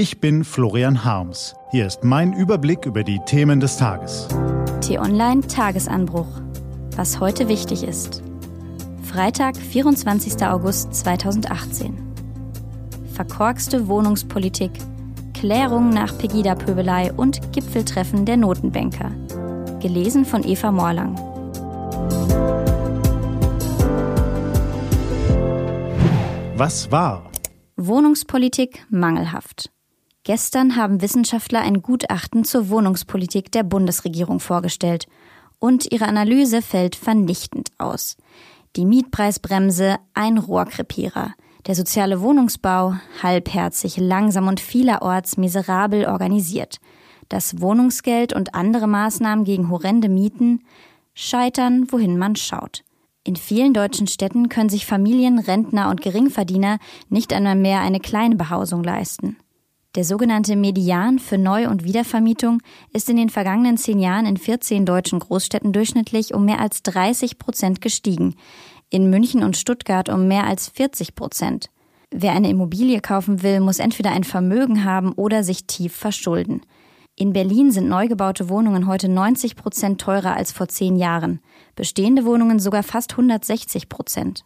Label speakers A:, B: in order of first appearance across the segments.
A: Ich bin Florian Harms. Hier ist mein Überblick über die Themen des Tages.
B: T-Online Tagesanbruch. Was heute wichtig ist. Freitag, 24. August 2018. Verkorkste Wohnungspolitik, Klärung nach Pegida-Pöbelei und Gipfeltreffen der Notenbanker. Gelesen von Eva Morlang.
A: Was war?
B: Wohnungspolitik mangelhaft. Gestern haben Wissenschaftler ein Gutachten zur Wohnungspolitik der Bundesregierung vorgestellt. Und ihre Analyse fällt vernichtend aus. Die Mietpreisbremse ein Rohrkrepierer. Der soziale Wohnungsbau halbherzig, langsam und vielerorts miserabel organisiert. Das Wohnungsgeld und andere Maßnahmen gegen horrende Mieten scheitern, wohin man schaut. In vielen deutschen Städten können sich Familien, Rentner und Geringverdiener nicht einmal mehr eine kleine Behausung leisten. Der sogenannte Median für Neu- und Wiedervermietung ist in den vergangenen zehn Jahren in 14 deutschen Großstädten durchschnittlich um mehr als 30 Prozent gestiegen, in München und Stuttgart um mehr als 40 Prozent. Wer eine Immobilie kaufen will, muss entweder ein Vermögen haben oder sich tief verschulden. In Berlin sind neu gebaute Wohnungen heute 90 Prozent teurer als vor zehn Jahren, bestehende Wohnungen sogar fast 160 Prozent.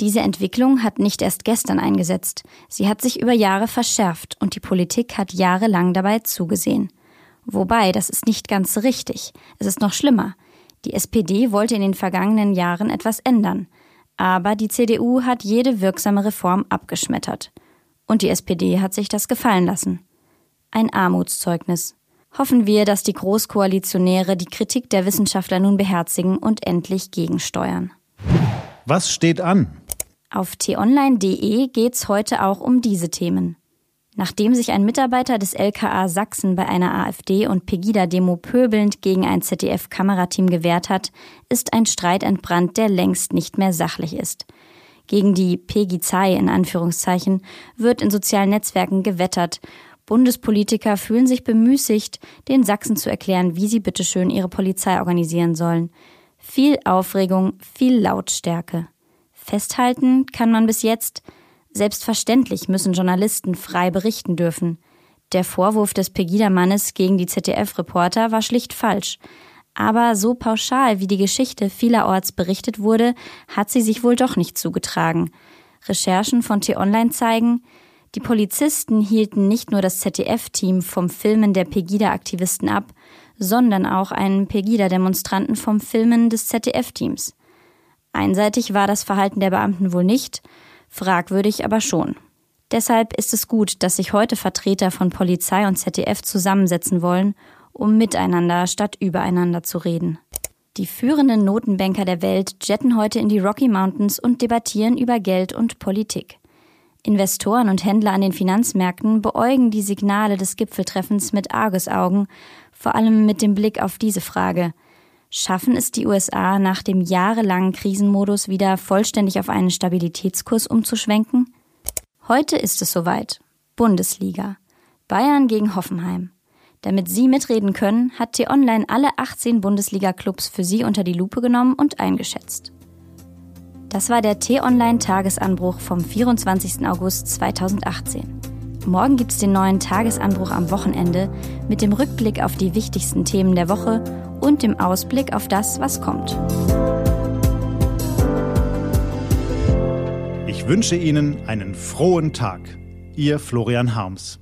B: Diese Entwicklung hat nicht erst gestern eingesetzt, sie hat sich über Jahre verschärft und die Politik hat jahrelang dabei zugesehen. Wobei, das ist nicht ganz richtig. Es ist noch schlimmer. Die SPD wollte in den vergangenen Jahren etwas ändern, aber die CDU hat jede wirksame Reform abgeschmettert. Und die SPD hat sich das gefallen lassen. Ein Armutszeugnis. Hoffen wir, dass die Großkoalitionäre die Kritik der Wissenschaftler nun beherzigen und endlich gegensteuern.
A: Was steht an?
B: Auf t-online.de geht's heute auch um diese Themen. Nachdem sich ein Mitarbeiter des LKA Sachsen bei einer AfD- und Pegida-Demo pöbelnd gegen ein ZDF-Kamerateam gewehrt hat, ist ein Streit entbrannt, der längst nicht mehr sachlich ist. Gegen die Pegizei in Anführungszeichen wird in sozialen Netzwerken gewettert Bundespolitiker fühlen sich bemüßigt, den Sachsen zu erklären, wie sie bitteschön ihre Polizei organisieren sollen. Viel Aufregung, viel Lautstärke. Festhalten kann man bis jetzt, selbstverständlich müssen Journalisten frei berichten dürfen. Der Vorwurf des Pegida-Mannes gegen die ZDF-Reporter war schlicht falsch. Aber so pauschal, wie die Geschichte vielerorts berichtet wurde, hat sie sich wohl doch nicht zugetragen. Recherchen von T-Online zeigen, die Polizisten hielten nicht nur das ZDF-Team vom Filmen der Pegida-Aktivisten ab, sondern auch einen Pegida-Demonstranten vom Filmen des ZDF-Teams. Einseitig war das Verhalten der Beamten wohl nicht, fragwürdig aber schon. Deshalb ist es gut, dass sich heute Vertreter von Polizei und ZDF zusammensetzen wollen, um miteinander statt übereinander zu reden. Die führenden Notenbanker der Welt jetten heute in die Rocky Mountains und debattieren über Geld und Politik. Investoren und Händler an den Finanzmärkten beäugen die Signale des Gipfeltreffens mit Argusaugen, vor allem mit dem Blick auf diese Frage. Schaffen es die USA nach dem jahrelangen Krisenmodus wieder vollständig auf einen Stabilitätskurs umzuschwenken? Heute ist es soweit. Bundesliga. Bayern gegen Hoffenheim. Damit Sie mitreden können, hat T-Online alle 18 Bundesliga-Clubs für Sie unter die Lupe genommen und eingeschätzt. Das war der T-Online-Tagesanbruch vom 24. August 2018. Morgen gibt es den neuen Tagesanbruch am Wochenende mit dem Rückblick auf die wichtigsten Themen der Woche und dem Ausblick auf das, was kommt.
A: Ich wünsche Ihnen einen frohen Tag. Ihr Florian Harms.